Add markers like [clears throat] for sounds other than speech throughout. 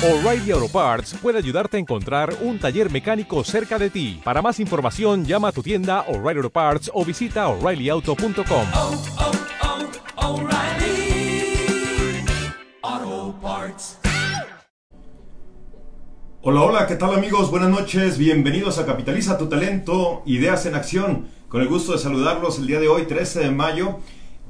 O'Reilly Auto Parts puede ayudarte a encontrar un taller mecánico cerca de ti. Para más información, llama a tu tienda O'Reilly Auto Parts o visita oreillyauto.com. oh, oh, Parts. Hola, hola, ¿qué tal amigos? Buenas noches, bienvenidos a Capitaliza tu Talento, Ideas en Acción. Con el gusto de saludarlos el día de hoy, 13 de mayo,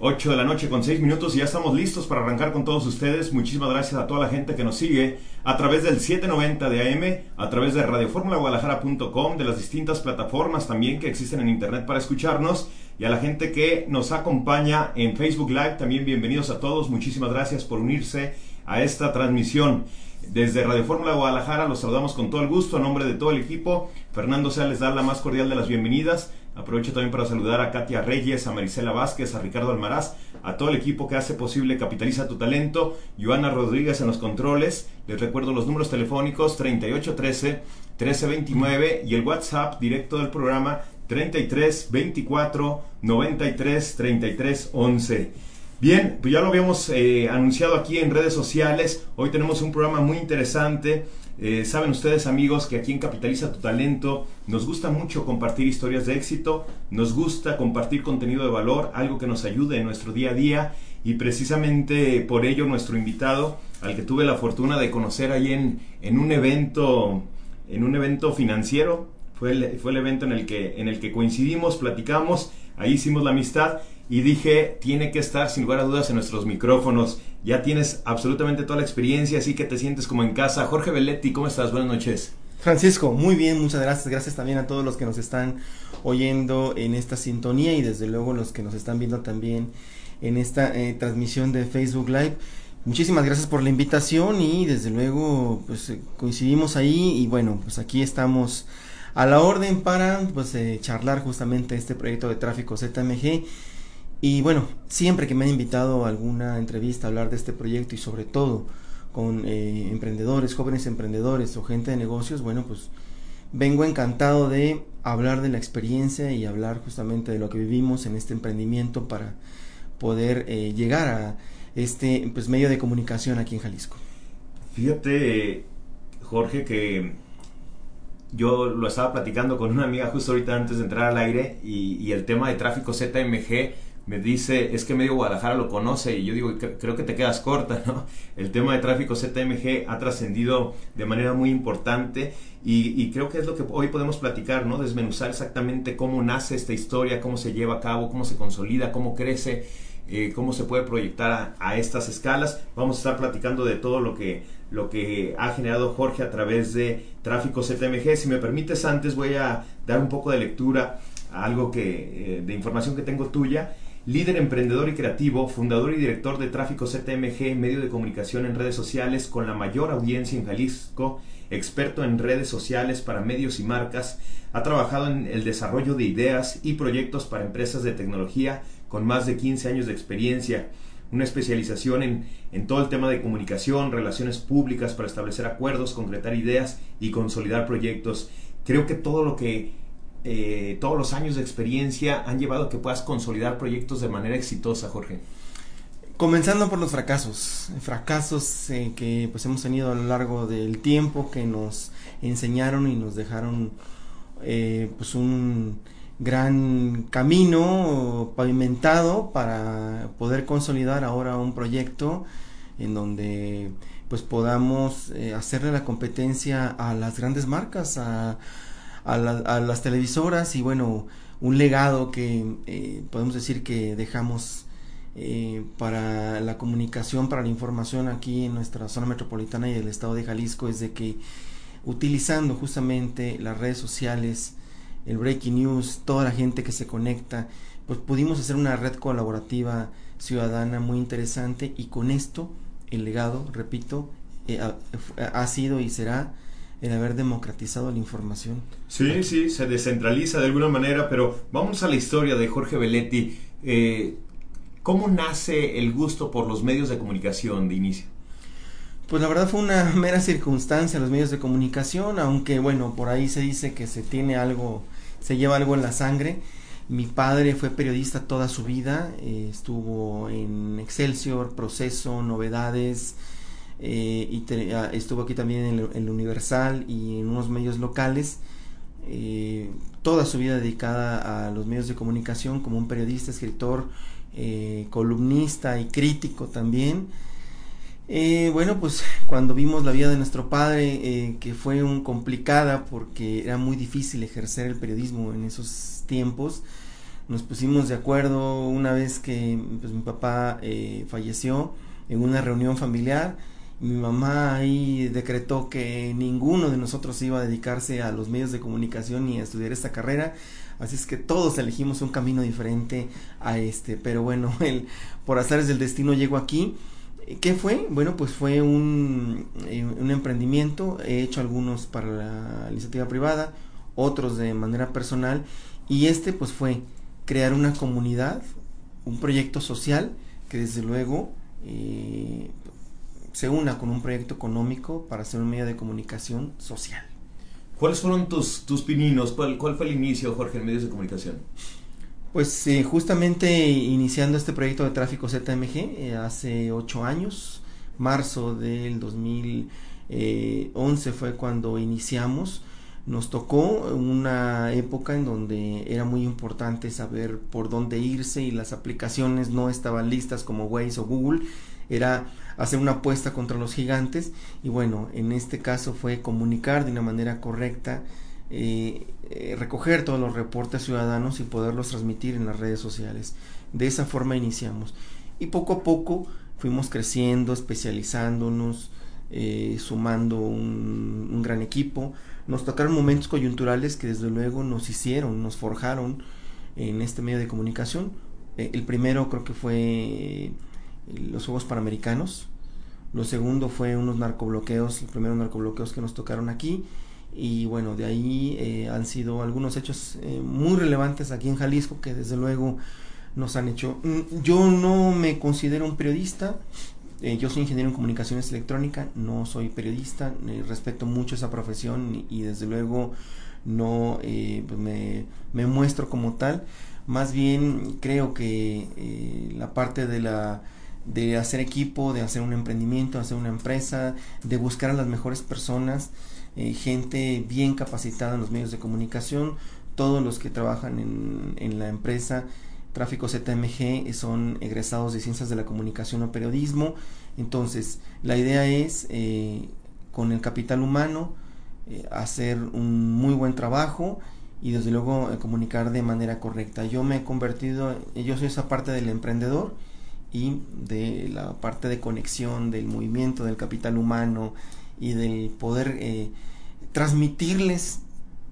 8 de la noche con 6 minutos y ya estamos listos para arrancar con todos ustedes. Muchísimas gracias a toda la gente que nos sigue a través del 790 de AM, a través de radioformulaguadalajara.com, de las distintas plataformas también que existen en internet para escucharnos y a la gente que nos acompaña en Facebook Live, también bienvenidos a todos. Muchísimas gracias por unirse a esta transmisión. Desde Radio Fórmula Guadalajara los saludamos con todo el gusto a nombre de todo el equipo. Fernando Sea da la más cordial de las bienvenidas. Aprovecho también para saludar a Katia Reyes, a Marisela Vázquez, a Ricardo Almaraz, a todo el equipo que hace posible Capitaliza tu Talento, Joana Rodríguez en los controles. Les recuerdo los números telefónicos 3813 1329 y el WhatsApp directo del programa 33 24 93 33 11. Bien, pues ya lo habíamos eh, anunciado aquí en redes sociales. Hoy tenemos un programa muy interesante. Eh, saben ustedes amigos que aquí en Capitaliza tu Talento nos gusta mucho compartir historias de éxito, nos gusta compartir contenido de valor, algo que nos ayude en nuestro día a día. Y precisamente por ello nuestro invitado, al que tuve la fortuna de conocer ahí en, en un evento, en un evento financiero, fue el, fue el evento en el, que, en el que coincidimos, platicamos, ahí hicimos la amistad y dije, tiene que estar sin lugar a dudas en nuestros micrófonos. Ya tienes absolutamente toda la experiencia, así que te sientes como en casa. Jorge Belletti, ¿cómo estás? Buenas noches. Francisco, muy bien, muchas gracias. Gracias también a todos los que nos están oyendo en esta sintonía y desde luego los que nos están viendo también en esta eh, transmisión de Facebook Live. Muchísimas gracias por la invitación y desde luego pues eh, coincidimos ahí y bueno, pues aquí estamos a la orden para pues eh, charlar justamente este proyecto de tráfico ZMG y bueno, siempre que me han invitado a alguna entrevista a hablar de este proyecto y sobre todo con eh, emprendedores, jóvenes emprendedores o gente de negocios, bueno, pues vengo encantado de hablar de la experiencia y hablar justamente de lo que vivimos en este emprendimiento para poder eh, llegar a este pues medio de comunicación aquí en Jalisco. Fíjate, Jorge, que yo lo estaba platicando con una amiga justo ahorita antes de entrar al aire y, y el tema de tráfico ZMG me dice, es que medio Guadalajara lo conoce y yo digo, creo que te quedas corta, ¿no? [laughs] El tema de tráfico ZMG ha trascendido de manera muy importante y, y, creo que es lo que hoy podemos platicar, ¿no? Desmenuzar exactamente cómo nace esta historia, cómo se lleva a cabo, cómo se consolida, cómo crece, eh, cómo se puede proyectar a, estas escalas. Vamos a estar platicando de todo lo que, lo que ha generado Jorge a través de tráfico ZMG. Si me permites, antes voy a dar un poco de lectura a algo que, eh, de información que tengo tuya líder emprendedor y creativo, fundador y director de Tráfico ZMG, medio de comunicación en redes sociales con la mayor audiencia en Jalisco, experto en redes sociales para medios y marcas, ha trabajado en el desarrollo de ideas y proyectos para empresas de tecnología con más de 15 años de experiencia, una especialización en, en todo el tema de comunicación, relaciones públicas para establecer acuerdos, concretar ideas y consolidar proyectos. Creo que todo lo que eh, todos los años de experiencia han llevado a que puedas consolidar proyectos de manera exitosa, Jorge? Comenzando por los fracasos, fracasos eh, que pues hemos tenido a lo largo del tiempo que nos enseñaron y nos dejaron eh, pues un gran camino pavimentado para poder consolidar ahora un proyecto en donde pues podamos eh, hacerle la competencia a las grandes marcas, a, a, la, a, las televisoras y bueno, un legado que eh, podemos decir que dejamos eh, para la comunicación, para la información aquí en nuestra zona metropolitana y el estado de Jalisco es de que utilizando justamente las redes sociales, el breaking news, toda la gente que se conecta, pues pudimos hacer una red colaborativa ciudadana muy interesante y con esto el legado, repito, eh, ha sido y será el haber democratizado la información. Sí, sí, se descentraliza de alguna manera, pero vamos a la historia de Jorge Belletti. Eh, ¿Cómo nace el gusto por los medios de comunicación de inicio? Pues la verdad fue una [laughs] mera circunstancia los medios de comunicación, aunque bueno, por ahí se dice que se tiene algo, se lleva algo en la sangre. Mi padre fue periodista toda su vida, eh, estuvo en Excelsior, Proceso, Novedades, eh, y ah, estuvo aquí también en el, Universal y en unos medios locales. eh, toda su vida dedicada a los medios de comunicación como un periodista, escritor, eh, columnista y crítico también. Eh, bueno, pues cuando vimos la vida de nuestro padre, eh, que fue un complicada porque era muy difícil ejercer el periodismo en esos tiempos, nos pusimos de acuerdo una vez que pues, mi papá falleció en una reunión familiar. Mi mamá ahí decretó que ninguno de nosotros iba a dedicarse a los medios de comunicación ni a estudiar esta carrera. Así es que todos elegimos un camino diferente a este. Pero bueno, [laughs] el, por azares del destino llego aquí. ¿Qué fue? Bueno, pues fue un, eh, un emprendimiento. He hecho algunos para la iniciativa privada, otros de manera personal. Y este pues fue crear una comunidad, un proyecto social que desde luego eh, se una con un proyecto económico para hacer un medio de comunicación social. ¿Cuáles fueron tus, tus pininos? ¿Cuál, ¿Cuál fue el inicio, Jorge, en medios de comunicación? Pues eh, justamente iniciando este proyecto de tráfico ZMG eh, hace ocho años, marzo del 2011 fue cuando iniciamos. Nos tocó una época en donde era muy importante saber por dónde irse y las aplicaciones no estaban listas como Waze o Google. Era hacer una apuesta contra los gigantes y bueno, en este caso fue comunicar de una manera correcta eh, eh, recoger todos los reportes ciudadanos y poderlos transmitir en las redes sociales. De esa forma iniciamos. Y poco a poco fuimos creciendo, especializándonos, eh, sumando un, gran equipo. Nos tocaron momentos coyunturales que desde luego nos hicieron, nos forjaron en este medio de comunicación. El primero creo que fue los Juegos Panamericanos. Lo segundo fue unos narcobloqueos, los primeros narcobloqueos que nos tocaron aquí y bueno, de ahí eh, han sido algunos hechos eh, muy relevantes aquí en Jalisco que desde luego nos han hecho. Yo no me considero un periodista, eh, yo soy ingeniero en comunicaciones electrónicas, no soy periodista, respeto mucho esa profesión y, desde luego no pues me, me, muestro como tal. Más bien creo que la parte de la de hacer equipo, de hacer un emprendimiento, de hacer una empresa, de buscar a las mejores personas, eh, gente bien capacitada en los medios de comunicación, todos los que trabajan en, en, la empresa Tráfico ZMG son egresados de Ciencias de la Comunicación o Periodismo, entonces la idea es eh, con el capital humano eh, hacer un muy buen trabajo y desde luego eh, comunicar de manera correcta. Yo me he convertido, yo soy esa parte del emprendedor y de la parte de conexión del movimiento del capital humano y del poder eh, transmitirles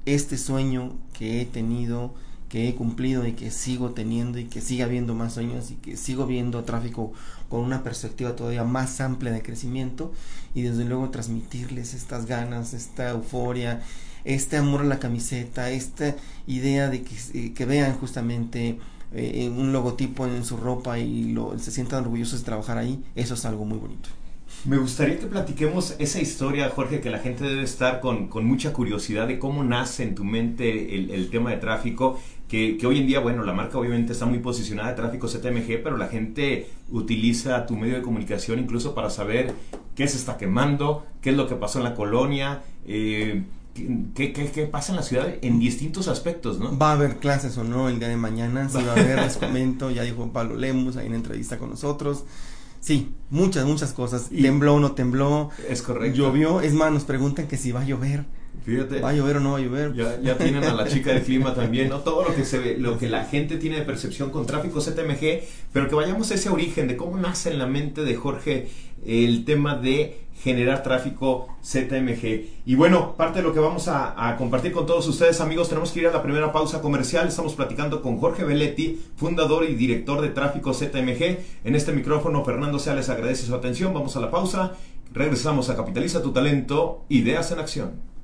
este sueño que he tenido, que he cumplido y que sigo teniendo y que siga habiendo más sueños y que sigo viendo tráfico con una perspectiva todavía más amplia de crecimiento y desde luego transmitirles estas ganas, esta euforia, este amor a la camiseta, esta idea de que, que vean justamente eh, un logotipo en su ropa y se sientan orgullosos de trabajar ahí, eso es algo muy bonito. Me gustaría que platiquemos esa historia, Jorge, que la gente debe estar con, mucha curiosidad de cómo nace en tu mente el, tema de tráfico, que, hoy en día, bueno, la marca obviamente está muy posicionada de tráfico ZMG, pero la gente utiliza tu medio de comunicación incluso para saber qué se está quemando, qué es lo que pasó en la colonia, eh, ¿Qué, qué, qué, pasa en la ciudad en distintos aspectos, ¿no? Va a haber clases o no el día de mañana, sí va a haber, les [laughs] comento, ya dijo Pablo Lemus ahí en entrevista con nosotros. Sí, muchas, muchas cosas. Y tembló o no tembló. Es correcto. Llovió, es más, nos preguntan que si va a llover. Fíjate. ¿Va a llover o no va a llover? Ya, ya tienen a la chica del clima también, ¿no? Todo lo que se ve, lo que la gente tiene de percepción con tráfico ZMG, pero que vayamos a ese origen de cómo nace en la mente de Jorge el tema de generar tráfico ZMG. Y bueno, parte de lo que vamos a, a, compartir con todos ustedes, amigos, tenemos que ir a la primera pausa comercial. Estamos platicando con Jorge Belletti, fundador y director de tráfico ZMG. En este micrófono, Fernando Sea les agradece su atención. Vamos a la pausa. Regresamos a Capitaliza tu talento, ideas en acción.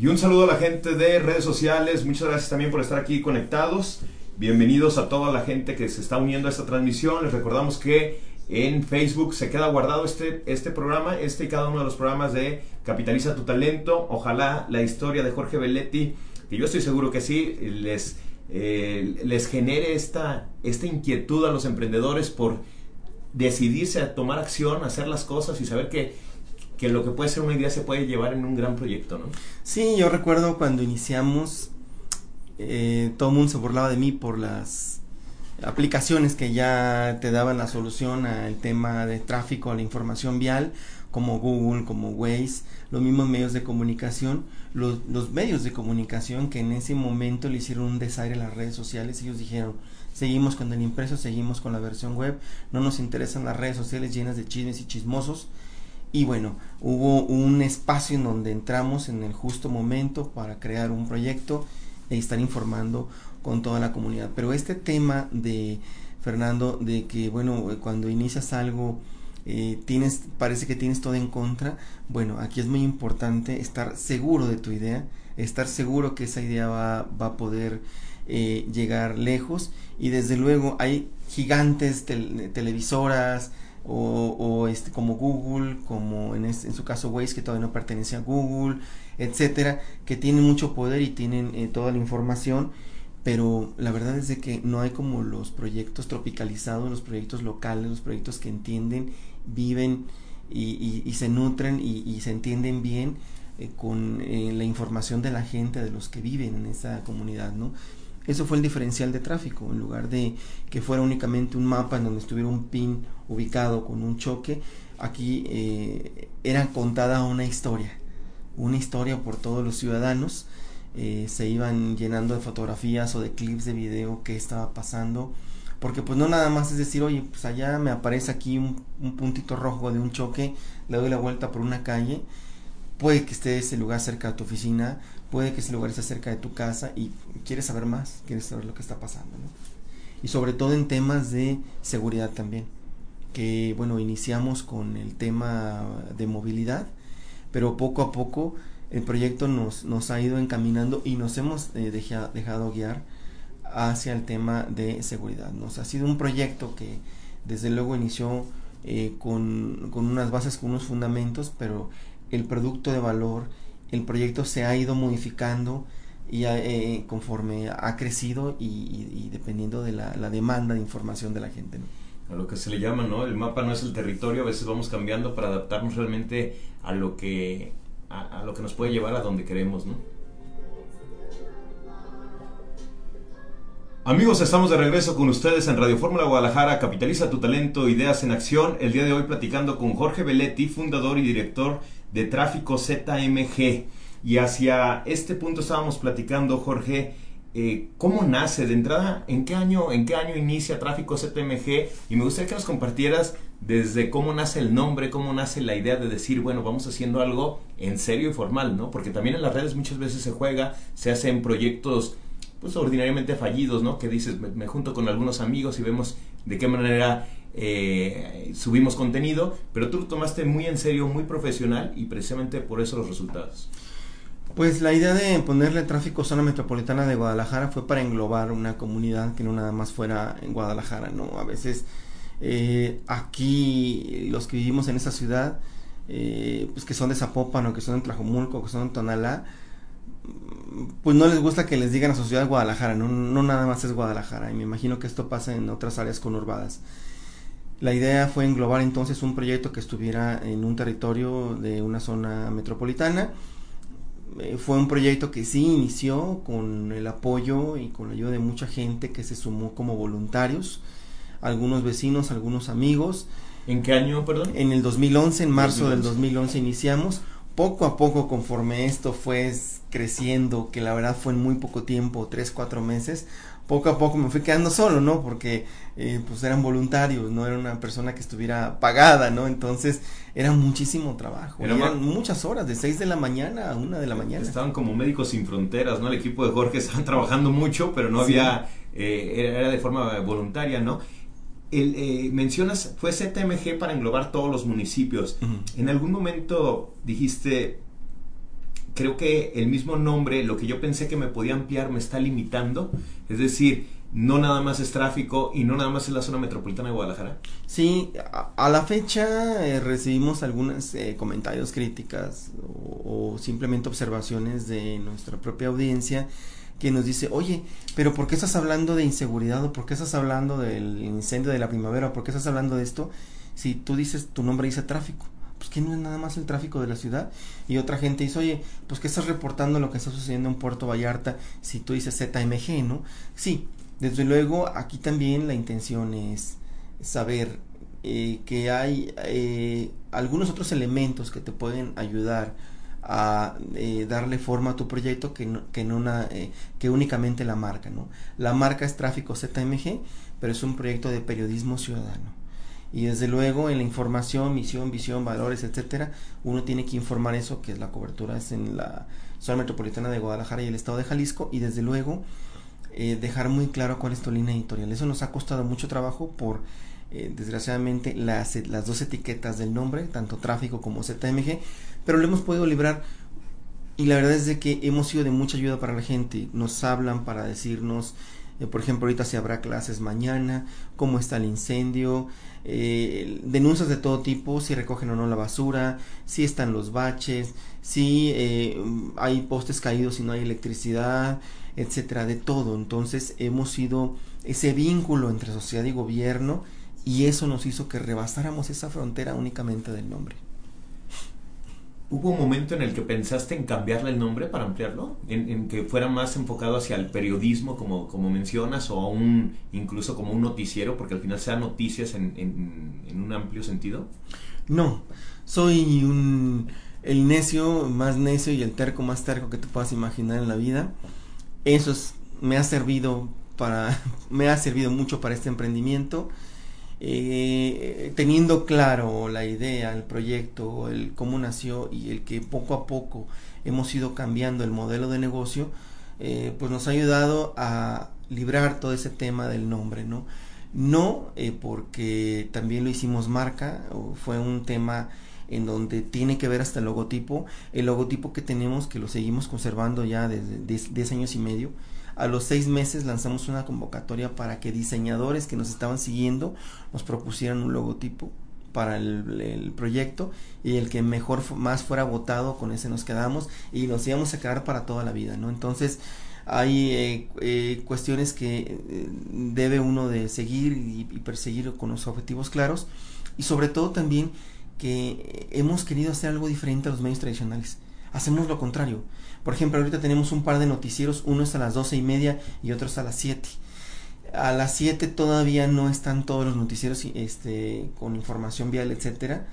Y un saludo a la gente de redes sociales. Muchas gracias también por estar aquí conectados. Bienvenidos a toda la gente que se está uniendo a esta transmisión. Les recordamos que en Facebook se queda guardado este, este programa, este y cada uno de los programas de Capitaliza tu Talento. Ojalá la historia de Jorge Belletti, que yo estoy seguro que sí, les, eh, les genere esta, esta inquietud a los emprendedores por decidirse a tomar acción, hacer las cosas y saber que, que lo que puede ser una idea se puede llevar en un gran proyecto, ¿no? Sí, yo recuerdo cuando iniciamos, eh, todo el mundo se burlaba de mí por las aplicaciones que ya te daban la solución al tema de tráfico, a la información vial, como Google, como Waze, los mismos medios de comunicación, los, los medios de comunicación que en ese momento le hicieron un desaire a las redes sociales, ellos dijeron, seguimos con el impreso, seguimos con la versión web, no nos interesan las redes sociales llenas de chismes y chismosos. Y bueno, hubo un espacio en donde entramos en el justo momento para crear un proyecto e estar informando con toda la comunidad. Pero este tema de Fernando, de que bueno, cuando inicias algo, eh, tienes, parece que tienes todo en contra, bueno, aquí es muy importante estar seguro de tu idea, estar seguro que esa idea va, va a poder eh, llegar lejos y desde luego hay gigantes televisoras o, o, este como Google como en, su caso Waze que todavía no pertenece a Google etcétera que tienen mucho poder y tienen eh, toda la información pero la verdad es de que no hay como los proyectos tropicalizados los proyectos locales los proyectos que entienden viven y, se nutren y, y, se entienden bien eh, con eh, la información de la gente de los que viven en esa comunidad no eso fue el diferencial de tráfico. En lugar de que fuera únicamente un mapa en donde estuviera un pin ubicado con un choque, aquí eh, era contada una historia. Una historia por todos los ciudadanos. Eh, se iban llenando de fotografías o de clips de video que estaba pasando. Porque pues no nada más es decir, oye, pues allá me aparece aquí un, un puntito rojo de un choque, le doy la vuelta por una calle. Puede que esté ese lugar cerca de tu oficina, puede que ese lugar esté cerca de tu casa y quieres saber más, quieres saber lo que está pasando. Y sobre todo en temas de seguridad también, que bueno, iniciamos con el tema de movilidad, pero poco a poco el proyecto nos, nos ha ido encaminando y nos hemos eh, deja, dejado guiar hacia el tema de seguridad. Nos ha sido un proyecto que desde luego inició eh, con, con unas bases, con unos fundamentos, pero el producto de valor, el proyecto se ha ido modificando y eh, conforme ha crecido y, dependiendo de la, demanda de información de la gente. A lo que se le llama, ¿no? El mapa no es el territorio, a veces vamos cambiando para adaptarnos realmente a lo que, a, lo que nos puede llevar a donde queremos, ¿no? Amigos, estamos de regreso con ustedes en Radio Fórmula Guadalajara, Capitaliza tu talento, ideas en acción. El día de hoy platicando con Jorge Belletti, fundador y director Tráfico ZMG. Y hacia este punto estábamos platicando, Jorge, eh, cómo nace de entrada, en qué año, en qué año inicia Tráfico ZMG y me gustaría que nos compartieras desde cómo nace el nombre, cómo nace la idea de decir, bueno, vamos haciendo algo en serio y formal, ¿no? Porque también en las redes muchas veces se juega, se hacen proyectos pues ordinariamente fallidos, ¿no? Que dices, me, junto con algunos amigos y vemos de qué manera eh, subimos contenido, pero tú lo tomaste muy en serio, muy profesional y precisamente por eso los resultados. Pues la idea de ponerle tráfico zona metropolitana de Guadalajara fue para englobar una comunidad que no nada más fuera en Guadalajara, ¿no? A veces eh, aquí los que vivimos en esa ciudad, eh, pues que son de Zapopan que son en Tlajomulco, que son en Tonalá, pues no les gusta que les digan a su ciudad Guadalajara, no, no nada más es Guadalajara, y me imagino que esto pasa en otras áreas conurbadas. La idea fue englobar entonces un proyecto que estuviera en un territorio de una zona metropolitana. Eh, fue un proyecto que sí inició con el apoyo y con la ayuda de mucha gente que se sumó como voluntarios, algunos vecinos, algunos amigos. ¿En qué año, perdón? En el 2011, en marzo 2011. del 2011 iniciamos. Poco a poco, conforme esto fue creciendo, que la verdad fue en muy poco tiempo, tres, cuatro meses, poco a poco me fui quedando solo, ¿no? Porque eh, pues eran voluntarios, no era una persona que estuviera pagada, ¿no? Entonces era muchísimo trabajo, era eran muchas horas, de 6 de la mañana a 1 de la mañana. Estaban como médicos sin fronteras, ¿no? El equipo de Jorge [laughs] estaban trabajando mucho, pero no sí. había, eh, era, de forma voluntaria, ¿no? El, eh, mencionas, fue ZMG para englobar todos los municipios. Uh -huh. En algún momento dijiste, creo que el mismo nombre, lo que yo pensé que me podía ampliar, me está limitando. Es decir, no nada más es tráfico y no nada más es la zona metropolitana de Guadalajara. Sí, a, la fecha eh, recibimos algunos eh, comentarios, críticas o, o, simplemente observaciones de nuestra propia audiencia que nos dice, oye, pero ¿por qué estás hablando de inseguridad o por qué estás hablando del incendio de la primavera o por qué estás hablando de esto si tú dices, tu nombre dice tráfico? No es nada más el tráfico de la ciudad. Y otra gente dice, oye, pues que estás reportando lo que está sucediendo en Puerto Vallarta si tú dices ZMG, ¿no? Sí, desde luego aquí también la intención es saber eh, que hay eh, algunos otros elementos que te pueden ayudar a eh, darle forma a tu proyecto que, no, que, una, que únicamente la marca. ¿no? La marca es Tráfico ZMG, pero es un proyecto de periodismo ciudadano. Y desde luego en la información, misión, visión, valores, etcétera, uno tiene que informar eso, que es la cobertura es en la zona metropolitana de Guadalajara y el estado de Jalisco, y desde luego dejar muy claro cuál es tu línea editorial. Eso nos ha costado mucho trabajo por eh, desgraciadamente las, las dos etiquetas del nombre, tanto tráfico como ZMG, pero lo hemos podido librar y la verdad es de que hemos sido de mucha ayuda para la gente. Nos hablan para decirnos, eh, por ejemplo, ahorita si habrá clases mañana, cómo está el incendio, eh, denuncias de todo tipo, si recogen o no la basura, si están los baches, si hay postes caídos y no hay electricidad, etcétera, de todo. Entonces hemos sido ese vínculo entre sociedad y gobierno y eso nos hizo que rebasáramos esa frontera únicamente del nombre. ¿Hubo un momento en el que pensaste en cambiarle el nombre para ampliarlo? ¿En, que fuera más enfocado hacia el periodismo, como, como mencionas, o un, incluso como un noticiero, porque al final sean noticias en, en, un amplio sentido? No, soy un, el necio más necio y el terco más terco que te puedas imaginar en la vida. Eso me ha servido para, [laughs] me ha servido mucho para este emprendimiento eh, teniendo claro la idea, el proyecto, el cómo nació y el que poco a poco hemos ido cambiando el modelo de negocio, eh, pues nos ha ayudado a librar todo ese tema del nombre, ¿no? No eh, porque también lo hicimos marca, fue un tema en donde tiene que ver hasta el logotipo, el logotipo que tenemos que lo seguimos conservando ya desde 10 años y medio, a los seis meses lanzamos una convocatoria para que diseñadores que nos estaban siguiendo nos propusieran un logotipo para el, proyecto y el que mejor más fuera votado con ese nos quedamos y nos íbamos a quedar para toda la vida no entonces hay eh, eh, cuestiones que eh, debe uno de seguir y, y, perseguir con los objetivos claros y sobre todo también que hemos querido hacer algo diferente a los medios tradicionales. Hacemos lo contrario por ejemplo, ahorita tenemos un par de noticieros, uno es a las doce y media y otro es a las siete. A las siete todavía no están todos los noticieros este, con información vial, etcétera.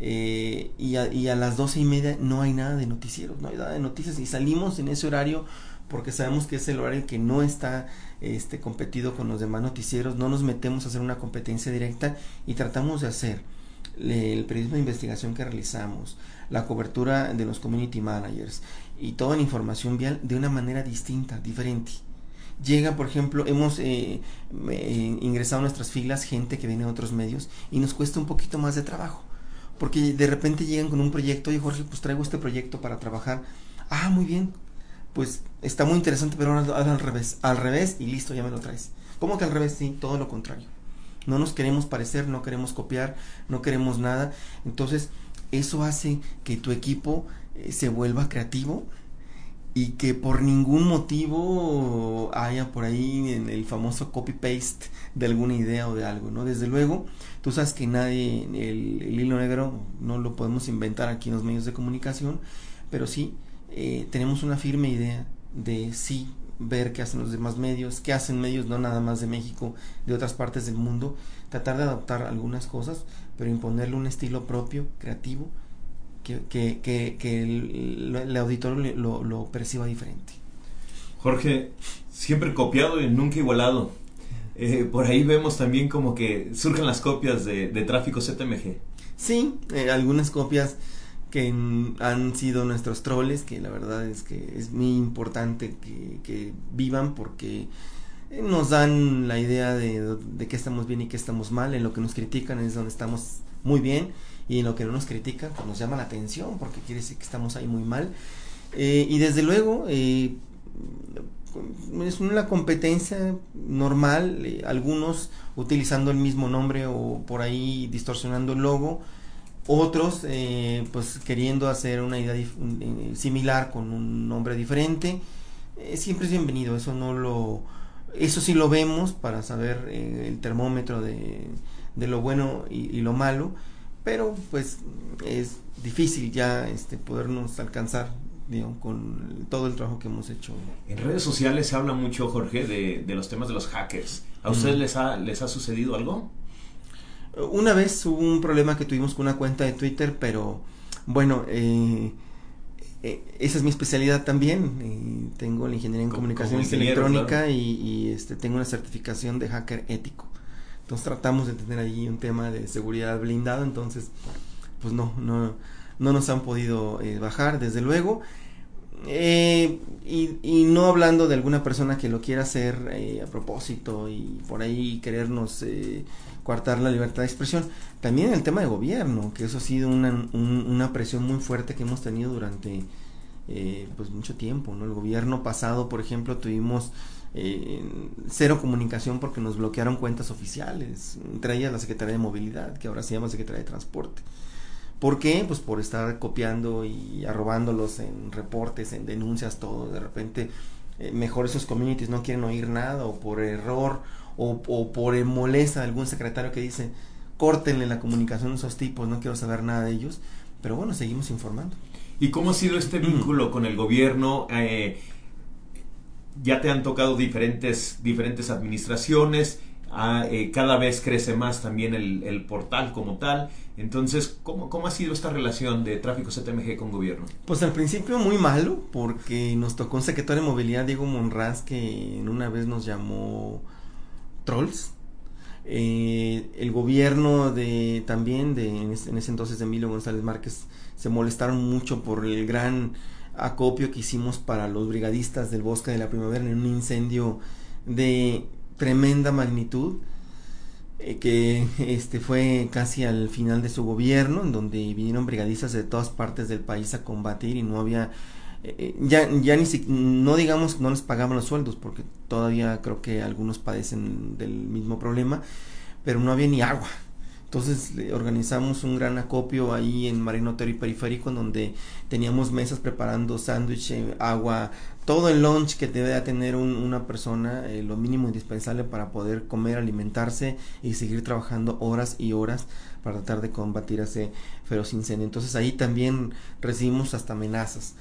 Eh, y, a, y, a, las doce y media no hay nada de noticieros, no hay nada de noticias y salimos en ese horario porque sabemos que es el horario que no está este, competido con los demás noticieros, no nos metemos a hacer una competencia directa y tratamos de hacer el periodismo de investigación que realizamos, la cobertura de los community managers y toda la información vial de una manera distinta, diferente. Llega, por ejemplo, hemos eh, eh, ingresado a nuestras filas gente que viene de otros medios y nos cuesta un poquito más de trabajo. Porque de repente llegan con un proyecto y Jorge, pues traigo este proyecto para trabajar. Ah, muy bien. Pues está muy interesante, pero ahora al revés. Al revés y listo, ya me lo traes. ¿Cómo que al revés? Sí, todo lo contrario. No nos queremos parecer, no queremos copiar, no queremos nada. Entonces, eso hace que tu equipo eh, se vuelva creativo y que por ningún motivo haya por ahí en el famoso copy paste de alguna idea o de algo, ¿no? Desde luego, tú sabes que nadie, el, hilo negro no lo podemos inventar aquí en los medios de comunicación, pero sí eh, tenemos una firme idea de sí ver qué hacen los demás medios, qué hacen medios no nada más de México, de otras partes del mundo, tratar de adaptar algunas cosas, pero imponerle un estilo propio, creativo, que, que, que, que el, el, auditorio lo, lo, perciba diferente. Jorge, siempre copiado y nunca igualado. Eh, por ahí vemos también como que surgen las copias de, de tráfico ZMG. Sí, eh, algunas copias que han sido nuestros troles, que la verdad es que es muy importante que, que vivan porque nos dan la idea de, de que estamos bien y que estamos mal, en lo que nos critican es donde estamos muy bien y en lo que no nos critican pues nos llama la atención porque quiere decir que estamos ahí muy mal. Eh, y desde luego eh, es una competencia normal eh, algunos utilizando el mismo nombre o por ahí distorsionando el logo otros eh, pues queriendo hacer una idea similar con un nombre diferente eh, siempre es bienvenido, eso no lo, eso sí lo vemos para saber eh, el termómetro de, de lo bueno y, y, lo malo, pero pues es difícil ya este podernos alcanzar digo, con todo el trabajo que hemos hecho. En redes sociales se habla mucho, Jorge, de, de los temas de los hackers. ¿A ustedes mm. les, ha, les ha sucedido algo? Una vez hubo un problema que tuvimos con una cuenta de Twitter, pero bueno, eh, eh, esa es mi especialidad también. Eh, tengo la ingeniería en comunicaciones electrónica claro. y, y, este, tengo una certificación de hacker ético. Entonces tratamos de tener ahí un tema de seguridad blindado, entonces pues no, no, no nos han podido eh, bajar, desde luego. Eh, y, y, no hablando de alguna persona que lo quiera hacer eh, a propósito y por ahí querernos eh, coartar la libertad de expresión, también el tema de gobierno, que eso ha sido una, un, una presión muy fuerte que hemos tenido durante eh, pues mucho tiempo, ¿no? El gobierno pasado, por ejemplo, tuvimos eh, cero comunicación porque nos bloquearon cuentas oficiales, entre ellas la Secretaría de Movilidad, que ahora se llama Secretaría de Transporte. ¿Por qué? Pues por estar copiando y arrobándolos en reportes, en denuncias, todo. De repente, eh, mejor esos communities no quieren oír nada, o por error, o, o por molesta algún secretario que dice, córtenle la comunicación a esos tipos, no quiero saber nada de ellos. Pero bueno, seguimos informando. ¿Y cómo ha sido este vínculo mm. con el gobierno? Eh, ya te han tocado diferentes, diferentes administraciones, ah, eh, cada vez crece más también el, el, portal como tal. Entonces, ¿cómo, ¿cómo ha sido esta relación de tráfico CTMG con gobierno? Pues al principio muy malo, porque nos tocó un secretario de movilidad, Diego Monraz, que en una vez nos llamó trolls. Eh, el gobierno de también de en ese, en ese entonces de Emilio González Márquez se molestaron mucho por el gran acopio que hicimos para los brigadistas del bosque de la primavera en un incendio de tremenda magnitud eh, que este fue casi al final de su gobierno en donde vinieron brigadistas de todas partes del país a combatir y no había eh, ya ya ni si, no digamos no les pagaban los sueldos porque todavía creo que algunos padecen del mismo problema pero no había ni agua entonces organizamos un gran acopio ahí en Marino Otero y Periférico, donde teníamos mesas preparando sándwich, eh, agua, todo el lunch que debe tener un, una persona, eh, lo mínimo indispensable para poder comer, alimentarse y seguir trabajando horas y horas para tratar de combatir ese feroz incendio. Entonces ahí también recibimos hasta amenazas.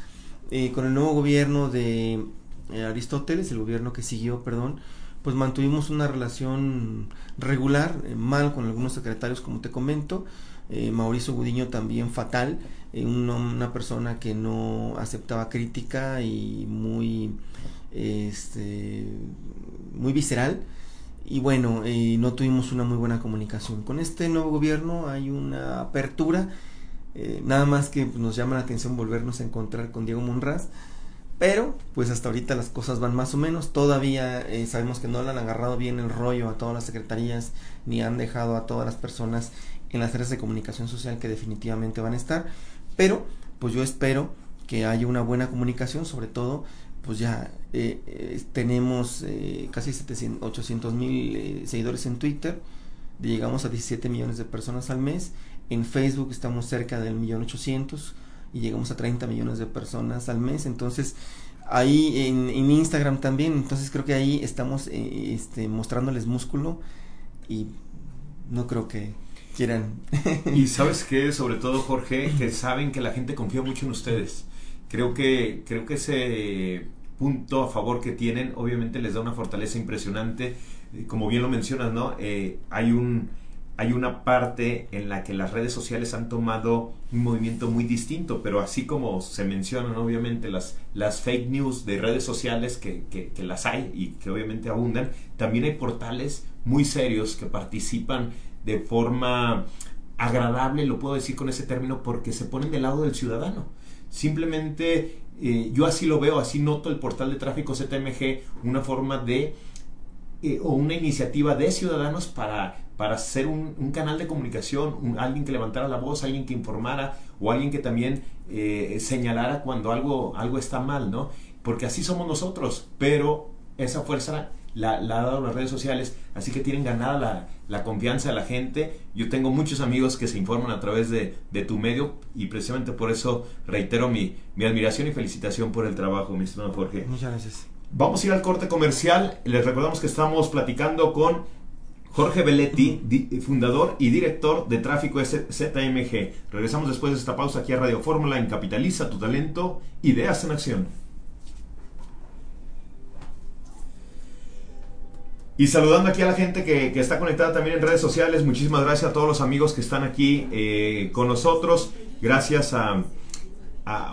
Eh, con el nuevo gobierno de eh, Aristóteles, el gobierno que siguió, perdón, pues mantuvimos una relación regular, eh, mal con algunos secretarios, como te comento. Eh, Mauricio Gudiño también fatal, una, una, persona que no aceptaba crítica y muy, este, muy visceral. Y bueno, eh, no tuvimos una muy buena comunicación. Con este nuevo gobierno hay una apertura, eh, nada más que pues, nos llama la atención volvernos a encontrar con Diego Monraz pero pues hasta ahorita las cosas van más o menos. Todavía eh, sabemos que no le han agarrado bien el rollo a todas las secretarías ni han dejado a todas las personas en las áreas de comunicación social que definitivamente van a estar. Pero pues yo espero que haya una buena comunicación sobre todo pues ya eh, tenemos casi 700, 800 mil seguidores en Twitter. Llegamos a 17 millones de personas al mes en Facebook estamos cerca del millón ochocientos y llegamos a 30 millones de personas al mes. Entonces, ahí en, en Instagram también, entonces creo que ahí estamos eh, este, mostrándoles músculo y no creo que quieran. y [laughs] sabes que, sobre todo Jorge, que saben que la gente confía mucho en ustedes. Creo que, creo que ese punto a favor que tienen, obviamente les da una fortaleza impresionante. Como bien lo mencionas, ¿no? Eh, hay un hay una parte en la que las redes sociales han tomado un movimiento muy distinto, pero así como se mencionan obviamente las, las fake news de redes sociales que, que, las hay y que obviamente abundan, también hay portales muy serios que participan de forma agradable, lo puedo decir con ese término, porque se ponen del lado del ciudadano. Simplemente eh, yo así lo veo, así noto el portal de tráfico CTMG, una forma de eh, o una iniciativa de ciudadanos para para ser un, un canal de comunicación, un, alguien que levantara la voz, alguien que informara o alguien que también eh, señalara cuando algo, algo está mal, ¿no? Porque así somos nosotros, pero esa fuerza la, la ha dado las redes sociales, así que tienen ganada la, la confianza de la gente. Yo tengo muchos amigos que se informan a través de, de tu medio y precisamente por eso reitero mi, mi admiración y felicitación por el trabajo, mi estimado Jorge. Muchas gracias. Vamos a ir al corte comercial. Les recordamos que estamos platicando con Jorge Belletti, fundador y director de Tráfico ZMG. Regresamos después de esta pausa aquí a Radio Fórmula en Capitaliza tu talento, ideas en acción. Y saludando aquí a la gente que, que está conectada también en redes sociales, muchísimas gracias a todos los amigos que están aquí eh, con nosotros. Gracias a,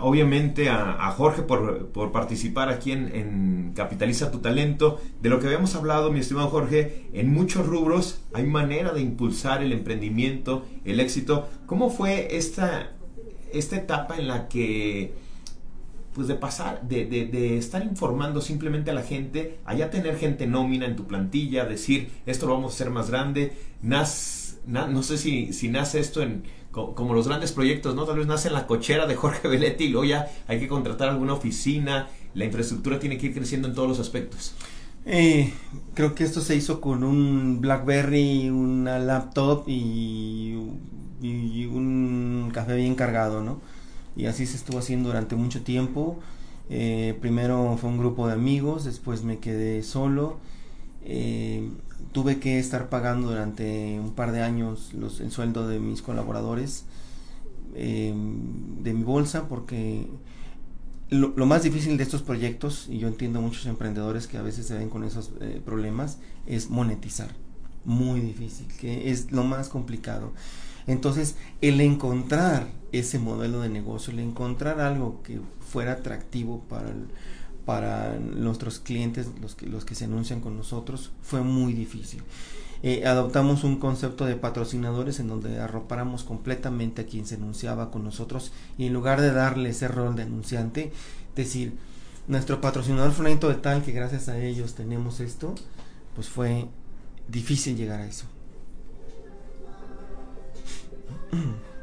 obviamente a, Jorge por, por participar aquí en, Capitaliza tu Talento. De lo que habíamos hablado, mi estimado Jorge, en muchos rubros hay manera de impulsar el emprendimiento, el éxito. ¿Cómo fue esta, esta etapa en la que pues de pasar, de, de- estar informando simplemente a la gente, allá tener gente nómina en tu plantilla, decir esto lo vamos a hacer más grande, nas, na- no sé si, si nace esto en como los grandes proyectos, ¿no? Tal vez nace en la cochera de Jorge Belletti y luego ya hay que contratar alguna oficina, la infraestructura tiene que ir creciendo en todos los aspectos. Eh, creo que esto se hizo con un BlackBerry, una laptop y, y un café bien cargado, ¿no? Y así se estuvo haciendo durante mucho tiempo. Eh, primero fue un grupo de amigos, después me quedé solo. Eh, tuve que estar pagando durante un par de años los, el sueldo de mis colaboradores eh, de mi bolsa porque lo, lo, más difícil de estos proyectos, y yo entiendo muchos emprendedores que a veces se ven con esos eh, problemas, es monetizar. Muy difícil, que es lo más complicado. Entonces, el encontrar ese modelo de negocio, el encontrar algo que fuera atractivo para, el, para nuestros clientes, los que, se anuncian con nosotros, fue muy difícil. Eh, adoptamos un concepto de patrocinadores en donde arropáramos completamente a quien se anunciaba con nosotros y en lugar de darle ese rol de anunciante, decir, nuestro patrocinador fulanito de tal que gracias a ellos tenemos esto, pues fue difícil llegar a eso. [clears throat]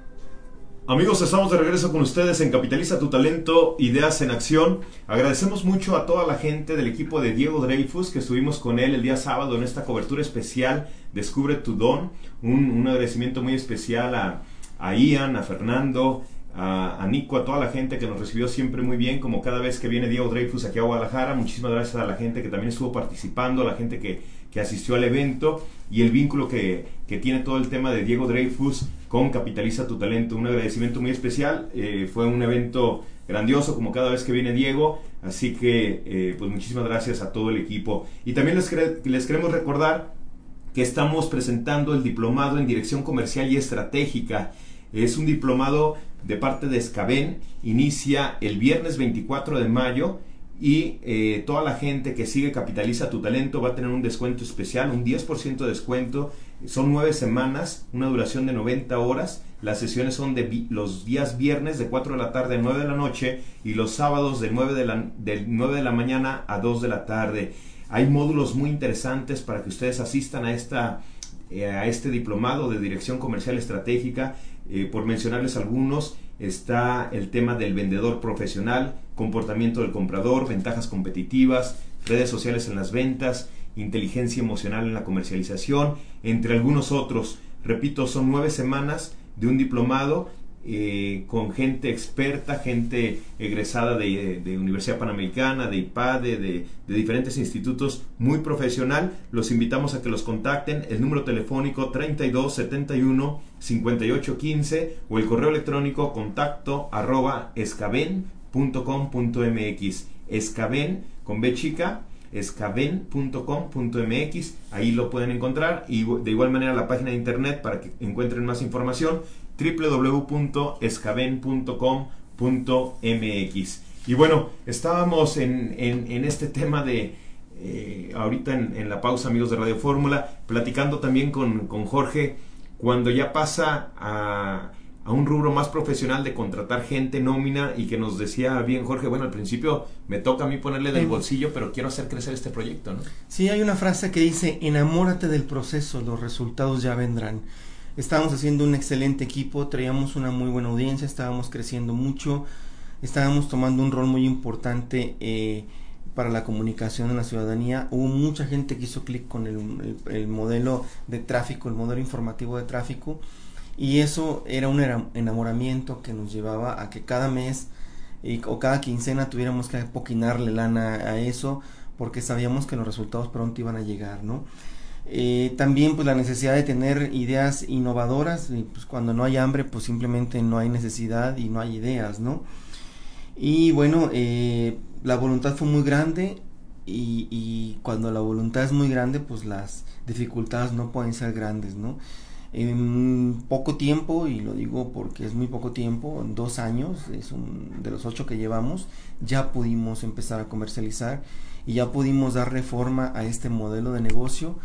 Amigos, estamos de regreso con ustedes en Capitaliza tu Talento, Ideas en Acción. Agradecemos mucho a toda la gente del equipo de Diego Dreyfus que estuvimos con él el día sábado en esta cobertura especial Descubre tu Don. Un, un agradecimiento muy especial a, a Ian, a Fernando, a, Nico, a toda la gente que nos recibió siempre muy bien, como cada vez que viene Diego Dreyfus aquí a Guadalajara. Muchísimas gracias a la gente que también estuvo participando, a la gente que, que asistió al evento y el vínculo que, que, tiene todo el tema de Diego Dreyfus con Capitaliza tu Talento. Un agradecimiento muy especial. Eh, fue un evento grandioso como cada vez que viene Diego. Así que eh, pues muchísimas gracias a todo el equipo. Y también les, queremos recordar que estamos presentando el diplomado en Dirección Comercial y Estratégica. Es un diplomado de parte de Escaben. Inicia el viernes 24 de mayo y eh, toda la gente que sigue Capitaliza tu Talento va a tener un descuento especial, un 10% de descuento. Son nueve semanas, una duración de 90 horas. Las sesiones son de los días viernes de 4 de la tarde a 9 de la noche y los sábados de 9 de la, de 9 de la mañana a 2 de la tarde. Hay módulos muy interesantes para que ustedes asistan a, esta, eh, a este diplomado de Dirección Comercial Estratégica. Eh, por mencionarles algunos, está el tema del vendedor profesional, comportamiento del comprador, ventajas competitivas, redes sociales en las ventas, inteligencia emocional en la comercialización, entre algunos otros. Repito, son nueve semanas de un diplomado eh, con gente experta, gente egresada de, Universidad Panamericana, de IPADE, de, de, diferentes institutos, muy profesional. Los invitamos a que los contacten. El número telefónico 3271 5815 o el correo electrónico contacto arroba escaben.com.mx. Escaben con B chica escaben.com.mx ahí lo pueden encontrar y de igual manera la página de internet para que encuentren más información www.escaben.com.mx y bueno estábamos en, en, en este tema de eh, ahorita en, en, la pausa amigos de Radio Fórmula platicando también con, con Jorge cuando ya pasa a a un rubro más profesional de contratar gente nómina y que nos decía bien Jorge, bueno, al principio me toca a mí ponerle del bolsillo, pero quiero hacer crecer este proyecto, ¿no? Sí, hay una frase que dice, enamórate del proceso, los resultados ya vendrán. Estábamos haciendo un excelente equipo, traíamos una muy buena audiencia, estábamos creciendo mucho, estábamos tomando un rol muy importante eh, para la comunicación en la ciudadanía. Hubo mucha gente que hizo clic con el, el- el modelo de tráfico, el modelo informativo de tráfico, y eso era un enamoramiento que nos llevaba a que cada mes y- o cada quincena tuviéramos que poquinarle lana a eso, porque sabíamos que los resultados pronto iban a llegar, ¿no? Eh, también pues la necesidad de tener ideas innovadoras, y, pues cuando no hay hambre pues simplemente no hay necesidad y no hay ideas, ¿no? Y bueno, eh, la voluntad fue muy grande y, cuando la voluntad es muy grande pues las dificultades no pueden ser grandes, ¿no? En poco tiempo, y lo digo porque es muy poco tiempo, en dos años, es un, de los ocho que llevamos, ya pudimos empezar a comercializar y ya pudimos dar reforma a este modelo de negocio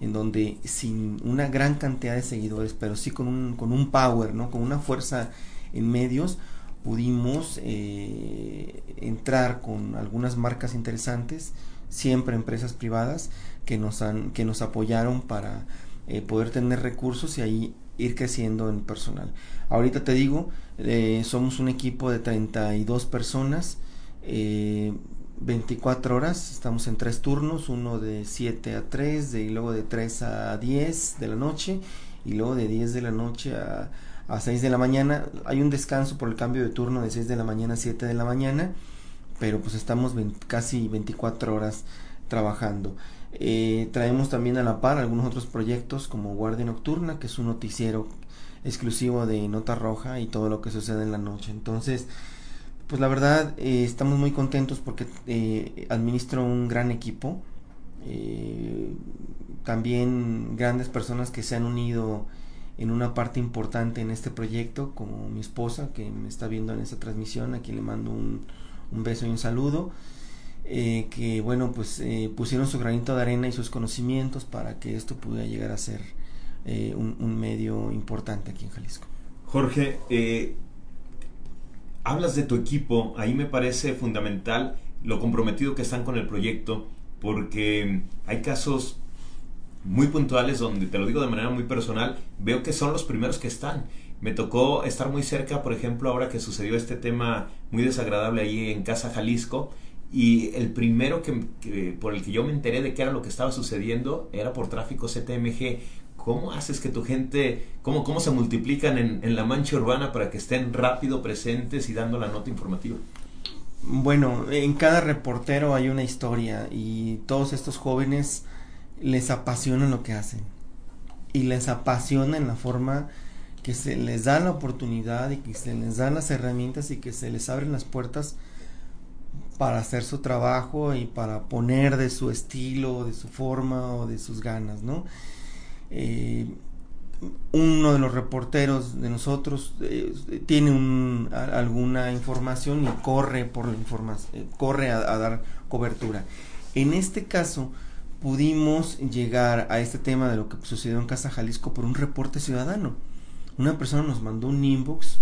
en donde sin una gran cantidad de seguidores, pero sí con un, con un power, ¿no? con una fuerza en medios, pudimos eh, entrar con algunas marcas interesantes, siempre empresas privadas que nos han, que nos apoyaron para eh, poder tener recursos y ahí ir creciendo en personal. Ahorita te digo, eh, somos un equipo de 32 personas, 24 horas, estamos en tres turnos, uno de 7 a 3, de, y luego de 3 a 10 de la noche, y luego de 10 de la noche a, a 6 de la mañana. Hay un descanso por el cambio de turno de 6 de la mañana a 7 de la mañana, pero pues estamos 20 casi 24 horas trabajando. Eh, traemos también a la par algunos otros proyectos como Guardia Nocturna, que es un noticiero exclusivo de Nota Roja y todo lo que sucede en la noche. Entonces, pues la verdad eh, estamos muy contentos porque eh, administro un gran equipo. eh, también grandes personas que se han unido en una parte importante en este proyecto, como mi esposa que me está viendo en esta transmisión, a quien le mando un, un beso y un saludo. eh, que bueno, pues eh, pusieron su granito de arena y sus conocimientos para que esto pudiera llegar a ser eh, un, un medio importante aquí en Jalisco. Jorge, eh, hablas de tu equipo, ahí me parece fundamental lo comprometido que están con el proyecto, porque hay casos muy puntuales donde, te lo digo de manera muy personal, veo que son los primeros que están. Me tocó estar muy cerca, por ejemplo, ahora que sucedió este tema muy desagradable ahí en Casa Jalisco, y el primero que, por el que yo me enteré de qué era lo que estaba sucediendo era por tráfico CTMG. ¿Cómo haces que tu gente, cómo, cómo se multiplican en, en la mancha urbana para que estén rápido presentes y dando la nota informativa? Bueno, en cada reportero hay una historia y todos estos jóvenes les apasiona lo que hacen y les apasiona en la forma que se les da la oportunidad y que se les dan las herramientas y que se les abren las puertas para hacer su trabajo y para poner de su estilo, de su forma o de sus ganas, ¿no? Eh, uno de los reporteros de nosotros eh, tiene un, alguna información y corre por la información, corre a, a dar cobertura. En este caso pudimos llegar a este tema de lo que sucedió en Casa Jalisco por un reporte ciudadano. Una persona nos mandó un inbox,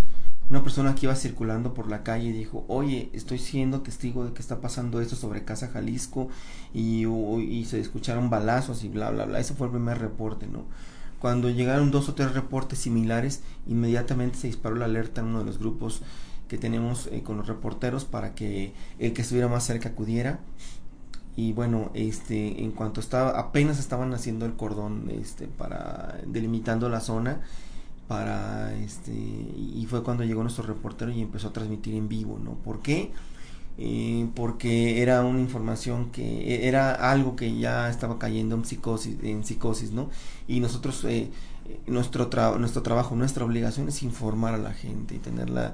una persona que iba circulando por la calle dijo, oye, estoy siendo testigo de que está pasando esto sobre Casa Jalisco y se escucharon balazos y bla, bla, bla. Ese fue el primer reporte, ¿no? Cuando llegaron dos o tres reportes similares, inmediatamente se disparó la alerta en uno de los grupos que tenemos eh, con los reporteros para que el que estuviera más cerca acudiera. Y bueno, este, en cuanto estaba, apenas estaban haciendo el cordón, este, para delimitando la zona, para, este, y fue cuando llegó nuestro reportero y empezó a transmitir en vivo, ¿no? ¿Por qué? Eh, porque era una información que era algo que ya estaba cayendo en psicosis, en psicosis, ¿no? Y nosotros, eh, nuestro, tra nuestro trabajo, nuestra obligación es informar a la gente y tenerla.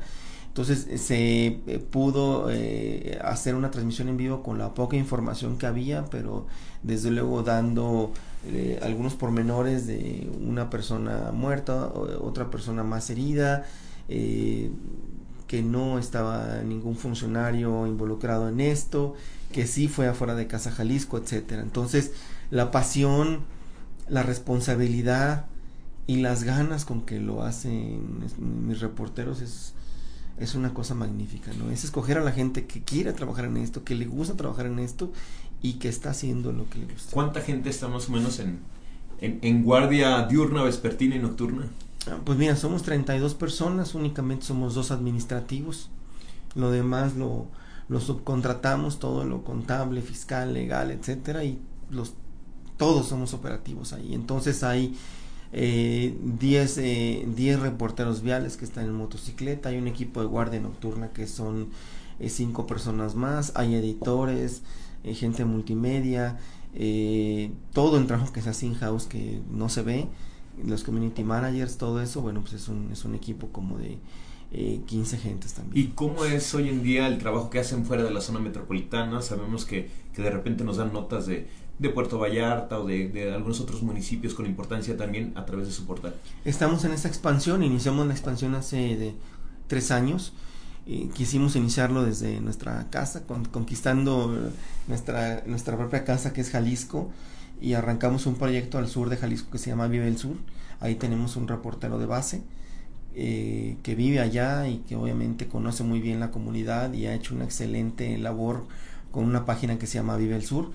Entonces eh, se eh, pudo eh, hacer una transmisión en vivo con la poca información que había, pero desde luego dando eh, algunos pormenores de una persona muerta, otra persona más herida, eh, que no estaba ningún funcionario involucrado en esto, que sí fue afuera de Casa Jalisco, etcétera. Entonces, la pasión, la responsabilidad y las ganas con que lo hacen mis reporteros es, es una cosa magnífica, ¿no? Es escoger a la gente que quiere trabajar en esto, que le gusta trabajar en esto y que está haciendo lo que le gusta. ¿Cuánta gente está más o menos en, en, en guardia diurna, vespertina y nocturna? Ah, Pues mira, somos 32 personas, únicamente somos dos administrativos. Lo demás lo, lo subcontratamos todo lo contable, fiscal, legal, etcétera y los todos somos operativos ahí. Entonces hay 10 eh, 10 eh, reporteros viales que están en motocicleta, hay un equipo de guardia nocturna que son eh, cinco personas más, hay editores, eh, gente multimedia, eh, todo el trabajo que se hace in-house que no se ve, los community managers, todo eso, bueno, pues es un, es un equipo como de eh, 15 gentes también. ¿Y cómo es hoy en día el trabajo que hacen fuera de la zona metropolitana? Sabemos que, que de repente nos dan notas de, de Puerto Vallarta o de, algunos otros municipios con importancia también a través de su portal. Estamos en esta expansión, iniciamos la expansión hace de tres años. Eh, quisimos iniciarlo desde nuestra casa, con, conquistando nuestra, nuestra propia casa que es Jalisco y arrancamos un proyecto al sur de Jalisco que se llama Vive el Sur. Ahí tenemos un reportero de base eh, que vive allá y que obviamente conoce muy bien la comunidad y ha hecho una excelente labor con una página que se llama Vive el Sur.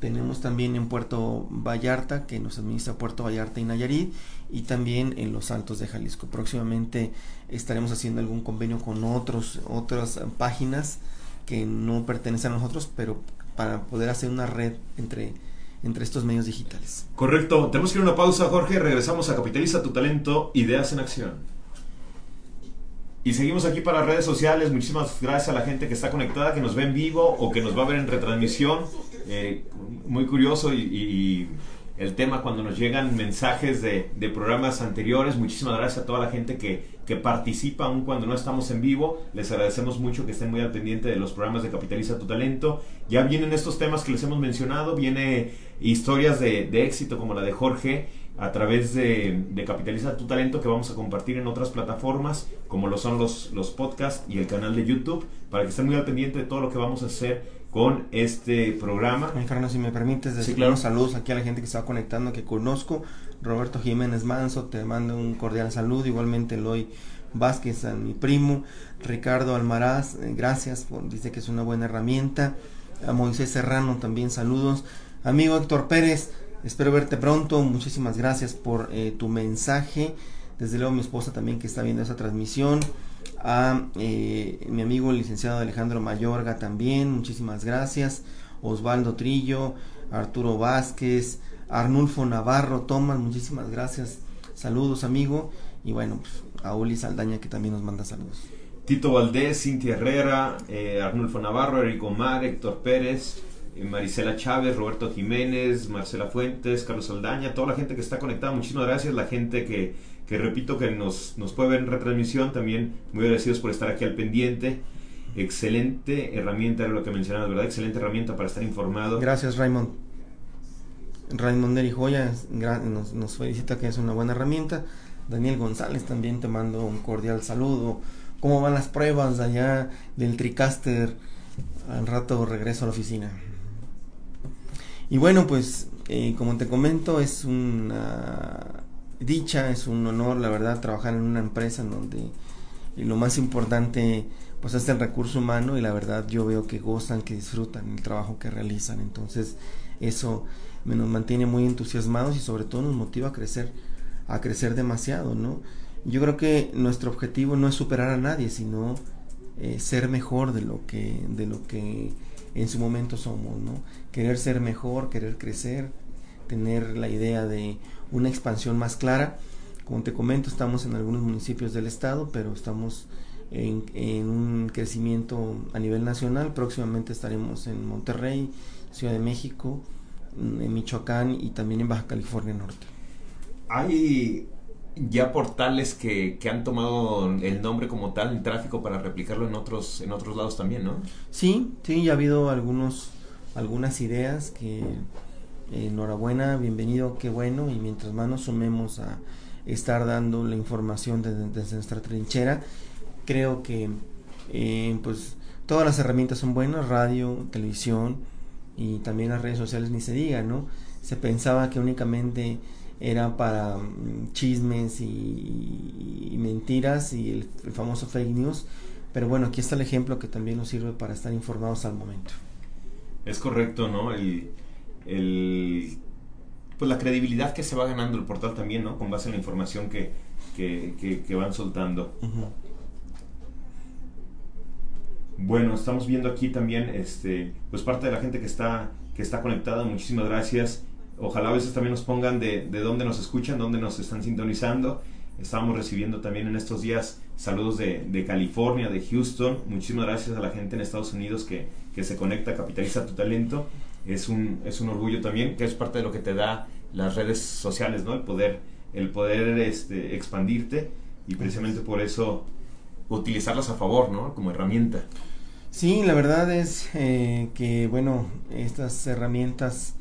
Tenemos también en Puerto Vallarta, que nos administra Puerto Vallarta y Nayarit, y también en los Altos de Jalisco. Próximamente estaremos haciendo algún convenio con otros, otras páginas que no pertenecen a nosotros, pero para poder hacer una red entre, entre estos medios digitales. Correcto. Tenemos que ir a una pausa, Jorge. Regresamos a Capitaliza tu talento, ideas en acción. Y seguimos aquí para redes sociales. Muchísimas gracias a la gente que está conectada, que nos ve en vivo o que nos va a ver en retransmisión. Eh, muy curioso y, el tema cuando nos llegan mensajes de, programas anteriores. Muchísimas gracias a toda la gente que, que, participa aun cuando no estamos en vivo. Les agradecemos mucho que estén muy al pendiente de los programas de Capitaliza tu Talento. Ya vienen estos temas que les hemos mencionado. Viene historias de éxito como la de Jorge a través de, de, Capitaliza tu Talento que vamos a compartir en otras plataformas como lo son los, los podcasts y el canal de YouTube para que estén muy al pendiente de todo lo que vamos a hacer con este programa. Fernando, si me permites decir sí, claro. unos saludos aquí a la gente que está conectando, que conozco. Roberto Jiménez Manso, te mando un cordial saludo. Igualmente Eloy Vázquez, a mi primo. Ricardo Almaraz, eh, gracias, por, dice que es una buena herramienta. A Moisés Serrano también saludos. Amigo Héctor Pérez, espero verte pronto. Muchísimas gracias por eh, tu mensaje. Desde luego mi esposa también que está viendo esa transmisión a eh, mi amigo el licenciado Alejandro Mayorga también, muchísimas gracias, Osvaldo Trillo, Arturo Vázquez, Arnulfo Navarro, Tomás, muchísimas gracias, saludos amigo, y bueno, pues, a Uli Saldaña que también nos manda saludos. Tito Valdés, Cintia Herrera, eh, Arnulfo Navarro, Eric Omar, Héctor Pérez, Marisela Chávez, Roberto Jiménez, Marcela Fuentes, Carlos Saldaña, toda la gente que está conectada, muchísimas gracias, la gente que que repito que nos, nos puede ver en retransmisión, también muy agradecidos por estar aquí al pendiente. Excelente herramienta, era lo que mencionabas, ¿verdad? Excelente herramienta para estar informado. Gracias, Raymond. Raymond Neri Joya nos, nos felicita que es una buena herramienta. Daniel González también te mando un cordial saludo. ¿Cómo van las pruebas allá del TriCaster? Al rato regreso a la oficina. Y bueno, pues eh, como te comento, es una dicha, es un honor, la verdad, trabajar en una empresa en donde lo más importante pues es el recurso humano y la verdad yo veo que gozan, que disfrutan el trabajo que realizan. Entonces eso me nos mantiene muy entusiasmados y sobre todo nos motiva a crecer, a crecer demasiado, ¿no? Yo creo que nuestro objetivo no es superar a nadie, sino eh, ser mejor de lo que de lo que en su momento somos, ¿no? Querer ser mejor, querer crecer, tener la idea de una expansión más clara. Como te comento, estamos en algunos municipios del estado, pero estamos en, un crecimiento a nivel nacional. Próximamente estaremos en Monterrey, Ciudad de México, en Michoacán y también en Baja California Norte. Hay ya portales que, que, han tomado el nombre como tal, el tráfico, para replicarlo en otros, en otros lados también, ¿no? Sí, sí, ya ha habido algunos, algunas ideas que enhorabuena, bienvenido, qué bueno, y mientras más nos sumemos a estar dando la información desde, desde nuestra trinchera, creo que eh, pues todas las herramientas son buenas, radio, televisión y también las redes sociales ni se diga, ¿no? Se pensaba que únicamente era para um, chismes y, y, mentiras y el, el famoso fake news, pero bueno, aquí está el ejemplo que también nos sirve para estar informados al momento. Es correcto, ¿no? El, el, pues la credibilidad que se va ganando el portal también, ¿no? Con base en la información que, que, que, que van soltando. Uh -huh. bueno, estamos viendo aquí también, este, pues parte de la gente que está, que está conectada, muchísimas gracias. Ojalá a veces también nos pongan de, de dónde nos escuchan, dónde nos están sintonizando. Estamos recibiendo también en estos días saludos de, de, California, de Houston. Muchísimas gracias a la gente en Estados Unidos que, que, se conecta, capitaliza tu talento. Es un, es un orgullo también, que es parte de lo que te da las redes sociales, ¿no? El poder, el poder este, expandirte y precisamente por eso utilizarlas a favor, ¿no? Como herramienta. Sí, la verdad es eh, que, bueno, estas herramientas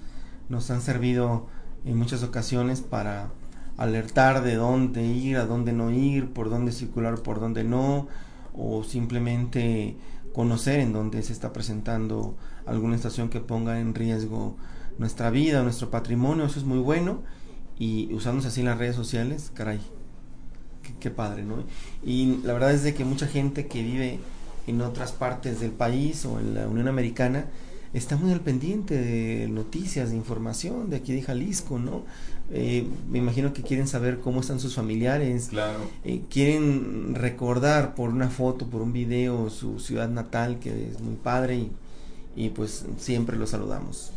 nos han servido en muchas ocasiones para alertar de dónde ir, a dónde no ir, por dónde circular, por dónde no, o simplemente conocer en dónde se está presentando alguna estación que ponga en riesgo nuestra vida, nuestro patrimonio, eso es muy bueno, y usándose así las redes sociales, caray, qué, qué padre, ¿no? Y la verdad es de que mucha gente que vive en otras partes del país o en la Unión Americana, está muy al pendiente de noticias, de información de aquí de Jalisco, ¿no? Eh, me imagino que quieren saber cómo están sus familiares, claro. eh, quieren recordar por una foto, por un video su ciudad natal, que es muy padre y, y pues siempre los saludamos.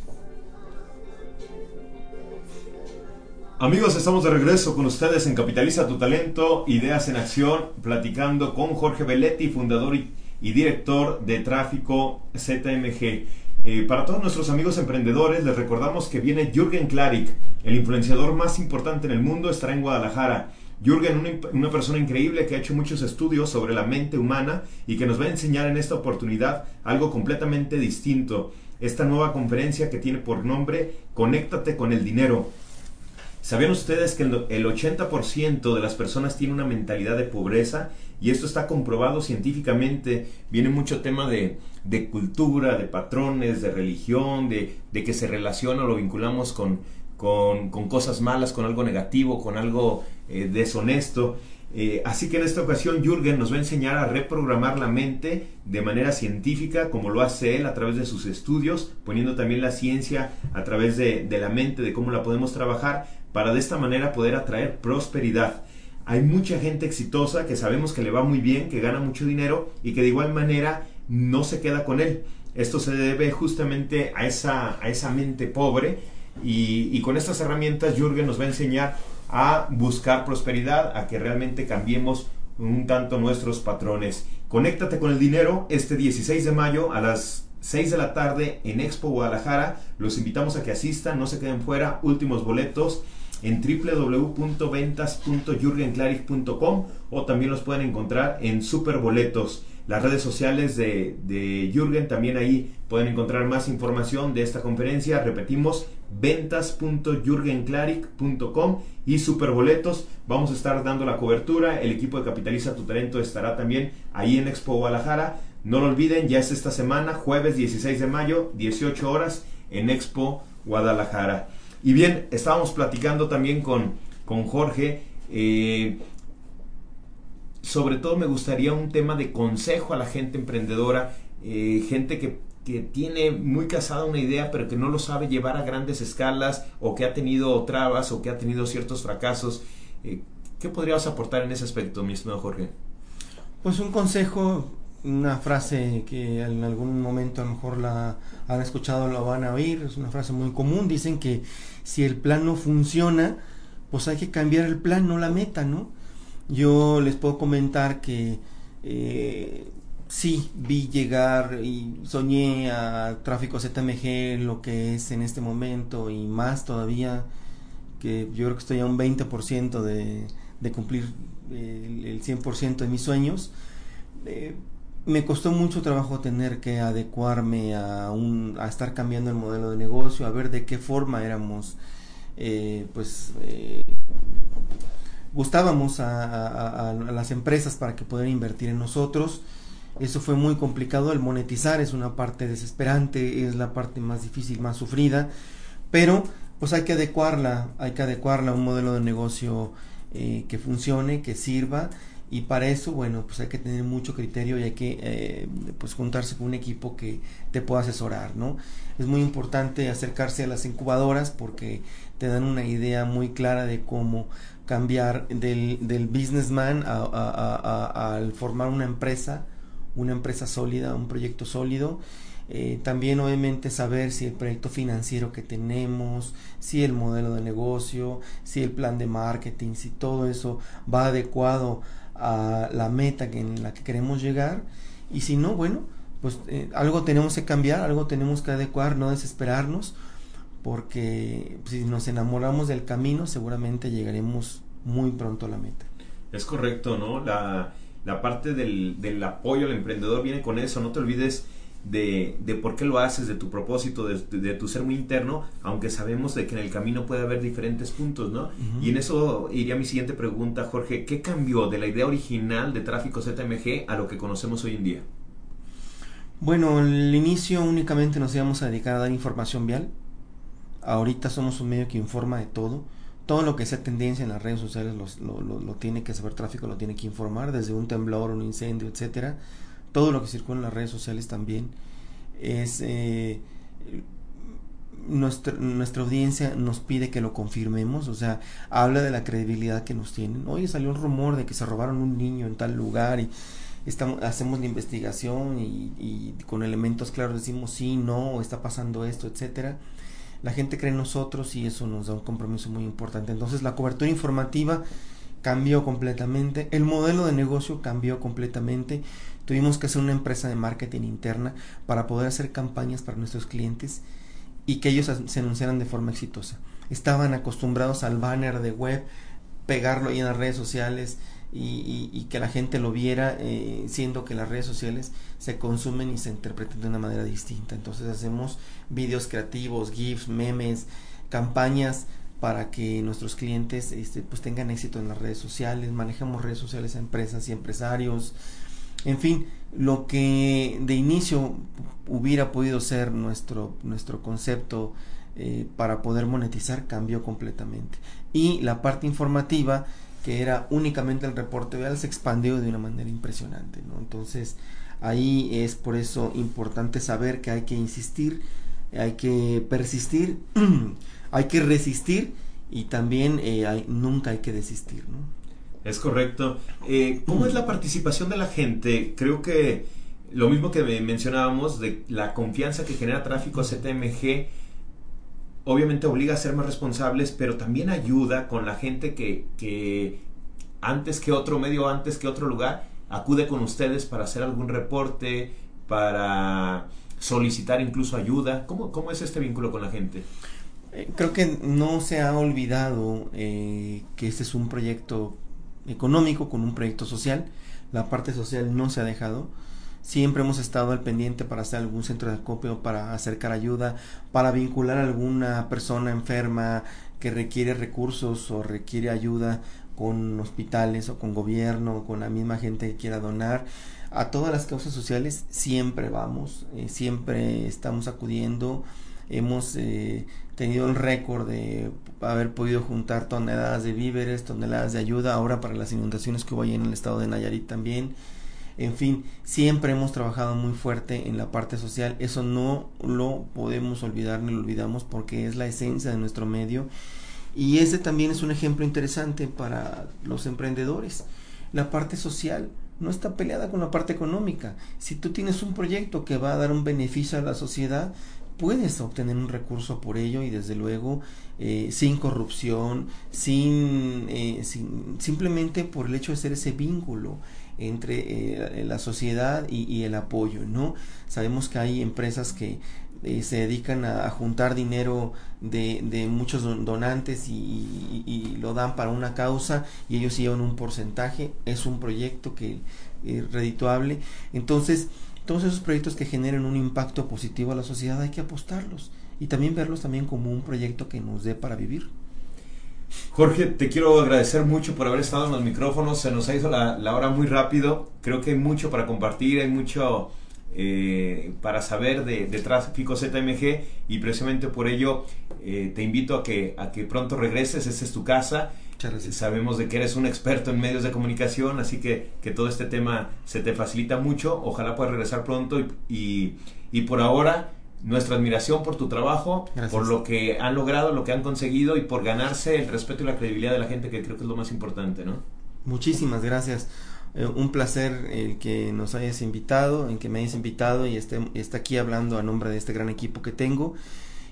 Amigos, estamos de regreso con ustedes en Capitaliza tu Talento, Ideas en Acción, platicando con Jorge Belletti, fundador y, y director de Tráfico ZMG. Eh, para todos nuestros amigos emprendedores, les recordamos que viene Jürgen Klarik, el influenciador más importante en el mundo, estará en Guadalajara. Jürgen, una, una, persona increíble que ha hecho muchos estudios sobre la mente humana y que nos va a enseñar en esta oportunidad algo completamente distinto. Esta nueva conferencia que tiene por nombre Conéctate con el dinero. ¿Sabían ustedes que el 80% de las personas tiene una mentalidad de pobreza? Y esto está comprobado científicamente. Viene mucho tema de, de cultura, de patrones, de religión, de, de, que se relaciona o lo vinculamos con, con, con, cosas malas, con algo negativo, con algo eh, deshonesto. Eh, así que en esta ocasión Jürgen nos va a enseñar a reprogramar la mente de manera científica, como lo hace él a través de sus estudios, poniendo también la ciencia a través de, de la mente, de cómo la podemos trabajar, para de esta manera poder atraer prosperidad. Hay mucha gente exitosa que sabemos que le va muy bien, que gana mucho dinero y que de igual manera no se queda con él. Esto se debe justamente a esa, a esa mente pobre y, con estas herramientas Jürgen nos va a enseñar a buscar prosperidad, a que realmente cambiemos un tanto nuestros patrones. Conéctate con el dinero este 16 de mayo a las 6 de la tarde en Expo Guadalajara. Los invitamos a que asistan, no se queden fuera. Últimos boletos en www.ventas.jurgenclarich.com o también los pueden encontrar en Superboletos. Las redes sociales de, de Jürgen también ahí pueden encontrar más información de esta conferencia. Repetimos, ventas.jurgenclaric.com y Superboletos. Vamos a estar dando la cobertura. El equipo de Capitaliza tu Talento estará también ahí en Expo Guadalajara. No lo olviden, ya es esta semana, jueves 16 de mayo, 18 horas, en Expo Guadalajara. Y bien, estábamos platicando también con, con Jorge. Eh, sobre todo me gustaría un tema de consejo a la gente emprendedora, eh, gente que, que, tiene muy casada una idea pero que no lo sabe llevar a grandes escalas o que ha tenido trabas o que ha tenido ciertos fracasos. Eh, ¿Qué podrías aportar en ese aspecto, mi estimado Jorge? Pues un consejo, una frase que en algún momento a lo mejor la han escuchado, la van a oír, es una frase muy común, dicen que si el plan no funciona, pues hay que cambiar el plan, no la meta, ¿no? Yo les puedo comentar que eh, sí vi llegar y soñé a tráfico ZMG lo que es en este momento y más todavía, que yo creo que estoy a un 20% de, de cumplir el, el 100% de mis sueños. Eh, me costó mucho trabajo tener que adecuarme a, un, a estar cambiando el modelo de negocio, a ver de qué forma éramos, eh, pues, eh, gustábamos a, las empresas para que pudieran invertir en nosotros. Eso fue muy complicado, el monetizar es una parte desesperante, es la parte más difícil, más sufrida, pero pues hay que adecuarla, hay que adecuarla a un modelo de negocio eh, que funcione, que sirva y para eso, bueno, pues hay que tener mucho criterio y hay que eh, pues juntarse con un equipo que te pueda asesorar, ¿no? Es muy importante acercarse a las incubadoras porque te dan una idea muy clara de cómo cambiar del, del businessman al formar una empresa una empresa sólida, un proyecto sólido. Eh, también obviamente saber si el proyecto financiero que tenemos, si el modelo de negocio, si el plan de marketing, si todo eso va adecuado a la meta que, en la que queremos llegar. Y si no, bueno, pues eh, algo tenemos que cambiar, algo tenemos que adecuar, no desesperarnos, porque si nos enamoramos del camino, seguramente llegaremos muy pronto a la meta. Es correcto, ¿no? La, la parte del, del apoyo al emprendedor viene con eso, no te olvides de, de por qué lo haces, de tu propósito, de, de, tu ser muy interno, aunque sabemos de que en el camino puede haber diferentes puntos, ¿no? Y en eso iría mi siguiente pregunta, Jorge, ¿qué cambió de la idea original de Tráfico ZMG a lo que conocemos hoy en día? Bueno, al inicio únicamente nos íbamos a dedicar a dar información vial. Ahorita somos un medio que informa de todo. Todo lo que sea tendencia en las redes sociales lo, tiene que saber tráfico, lo tiene que informar, desde un temblor, un incendio, etcétera todo lo que circula en las redes sociales también es eh, nuestra, nuestra audiencia nos pide que lo confirmemos, o sea, habla de la credibilidad que nos tienen. Oye, salió un rumor de que se robaron un niño en tal lugar y estamos, hacemos la investigación y, y con elementos claros decimos sí, no, está pasando esto, etcétera. La gente cree en nosotros y eso nos da un compromiso muy importante. Entonces, la cobertura informativa cambió completamente, el modelo de negocio cambió completamente Tuvimos que hacer una empresa de marketing interna para poder hacer campañas para nuestros clientes y que ellos se anunciaran de forma exitosa. Estaban acostumbrados al banner de web, pegarlo ahí en las redes sociales y, que la gente lo viera, eh, siendo que las redes sociales se consumen y se interpretan de una manera distinta. Entonces hacemos vídeos creativos, GIFs, memes, campañas para que nuestros clientes este, pues tengan éxito en las redes sociales, manejamos redes sociales a empresas y empresarios, en fin, lo que de inicio hubiera podido ser nuestro, nuestro concepto eh, para poder monetizar cambió completamente. Y la parte informativa, que era únicamente el reporte vial, se expandió de una manera impresionante. ¿no? Entonces, ahí es por eso importante saber que hay que insistir, hay que persistir, [clears throat] hay que resistir y también eh, hay, nunca hay que desistir. ¿no? Es correcto. Eh, ¿Cómo es la participación de la gente? Creo que lo mismo que mencionábamos de la confianza que genera tráfico ZMG, obviamente obliga a ser más responsables, pero también ayuda con la gente que, que antes que otro medio, antes que otro lugar, acude con ustedes para hacer algún reporte, para solicitar incluso ayuda. ¿Cómo, cómo es este vínculo con la gente? Eh, creo que no se ha olvidado eh, que este es un proyecto económico, con un proyecto social. La parte social no se ha dejado. Siempre hemos estado al pendiente para hacer algún centro de acopio, para acercar ayuda, para vincular a alguna persona enferma que requiere recursos o requiere ayuda con hospitales o con gobierno o con la misma gente que quiera donar. A todas las causas sociales siempre vamos, eh, siempre estamos acudiendo. Hemos eh, tenido el récord de haber podido juntar toneladas de víveres, toneladas de ayuda, ahora para las inundaciones que hubo en el estado de Nayarit también. En fin, siempre hemos trabajado muy fuerte en la parte social, eso no lo podemos olvidar ni lo olvidamos porque es la esencia de nuestro medio y ese también es un ejemplo interesante para los emprendedores. La parte social no está peleada con la parte económica. Si tú tienes un proyecto que va a dar un beneficio a la sociedad, puedes obtener un recurso por ello y desde luego eh, sin corrupción, sin, eh, sin, simplemente por el hecho de ser ese vínculo entre eh, la sociedad y, y, el apoyo, ¿no? Sabemos que hay empresas que eh, se dedican a, juntar dinero de, de muchos donantes y, y, lo dan para una causa y ellos llevan un porcentaje, es un proyecto que es redituable, entonces todos esos proyectos que generen un impacto positivo a la sociedad hay que apostarlos y también verlos también como un proyecto que nos dé para vivir. Jorge, te quiero agradecer mucho por haber estado en los micrófonos. Se nos ha ido la, la hora muy rápido. Creo que hay mucho para compartir, hay mucho eh, para saber de, de, tráfico ZMG y precisamente por ello eh, te invito a que, a que pronto regreses. Esta es tu casa. Sabemos de que eres un experto en medios de comunicación, así que, que todo este tema se te facilita mucho. Ojalá puedas regresar pronto y, y, y por ahora nuestra admiración por tu trabajo, Gracias. por lo que han logrado, lo que han conseguido y por ganarse el respeto y la credibilidad de la gente, que creo que es lo más importante, ¿no? Muchísimas gracias eh, un placer el que nos hayas invitado, en que me hayas invitado y esté, está aquí hablando a nombre de este gran equipo que tengo.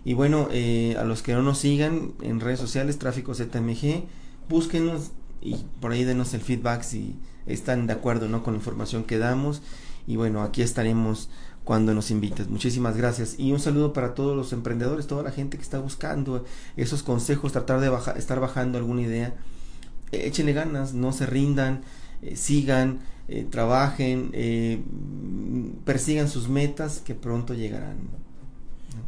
Y bueno, eh, a los que no nos sigan en redes sociales, Tráfico ZMG, búsquenos y por ahí denos el feedback si están de acuerdo ¿no? con la información que damos. Y bueno, aquí estaremos cuando nos invites. Muchísimas gracias. Y un saludo para todos los emprendedores, toda la gente que está buscando esos consejos, tratar de baja, estar bajando alguna idea. Échenle ganas, no se rindan, eh, sigan, eh, trabajen, eh, persigan sus metas que pronto llegarán.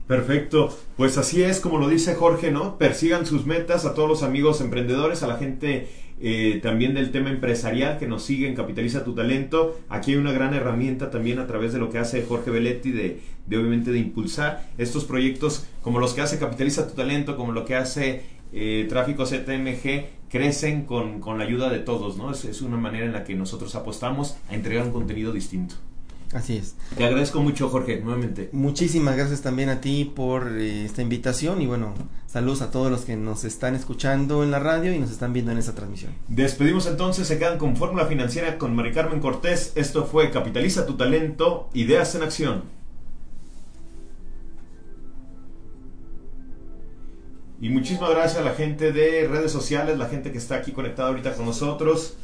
Perfecto, pues así es como lo dice Jorge, ¿no? Persigan sus metas a todos los amigos emprendedores, a la gente eh, también del tema empresarial que nos siguen, Capitaliza tu Talento. Aquí hay una gran herramienta también a través de lo que hace Jorge Belletti de, obviamente de impulsar estos proyectos como los que hace Capitaliza tu Talento, como lo que hace eh, Tráfico ZMG, crecen con, con, la ayuda de todos, ¿no? Es, es una manera en la que nosotros apostamos a entregar un contenido distinto. Así es. Te agradezco mucho, Jorge, nuevamente. Muchísimas gracias también a ti por eh, esta invitación y bueno, saludos a todos los que nos están escuchando en la radio y nos están viendo en esta transmisión. Despedimos entonces, se quedan con Fórmula Financiera con Mari Carmen Cortés. Esto fue Capitaliza tu talento, ideas en acción. Y muchísimas gracias a la gente de redes sociales, la gente que está aquí conectada ahorita con nosotros.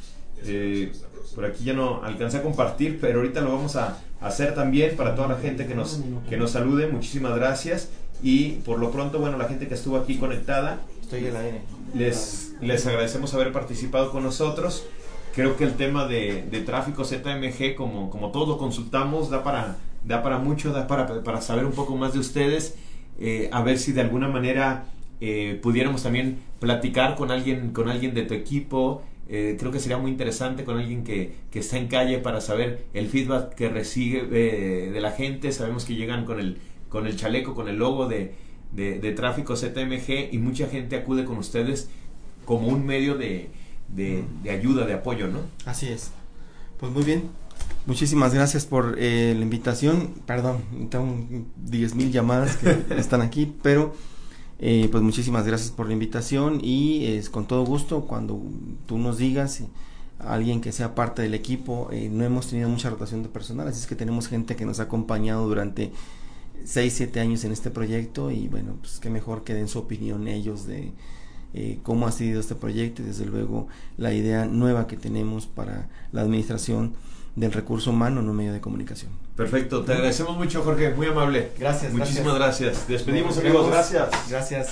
Eh, por aquí ya no alcancé a compartir, pero ahorita lo vamos a hacer también para toda la gente que nos, que nos salude. Muchísimas gracias. Y por lo pronto, bueno, la gente que estuvo aquí conectada, Estoy en les, les agradecemos haber participado con nosotros. Creo que el tema de, de tráfico ZMG, como, como todos lo consultamos, da para, da para mucho, da para, para saber un poco más de ustedes, eh, a ver si de alguna manera eh, pudiéramos también platicar con alguien, con alguien de tu equipo, eh, creo que sería muy interesante con alguien que, que, está en calle para saber el feedback que recibe eh, de la gente. Sabemos que llegan con el, con el chaleco, con el logo de, de, de, tráfico ZMG y mucha gente acude con ustedes como un medio de, de, de ayuda, de apoyo, ¿no? Así es. Pues muy bien. Muchísimas gracias por eh, la invitación. Perdón, tengo 10 mil llamadas que [laughs] están aquí, pero eh, pues muchísimas gracias por la invitación y es con todo gusto cuando tú nos digas a alguien que sea parte del equipo eh, no hemos tenido mucha rotación de personal así es que tenemos gente que nos ha acompañado durante 6, 7 años en este proyecto y bueno pues qué mejor que den su opinión ellos de eh, cómo ha sido este proyecto y desde luego la idea nueva que tenemos para la administración del recurso humano en un medio de comunicación. Perfecto, te agradecemos mucho Jorge, muy amable. Gracias. Muchísimas gracias. gracias. Despedimos amigos, gracias. Gracias.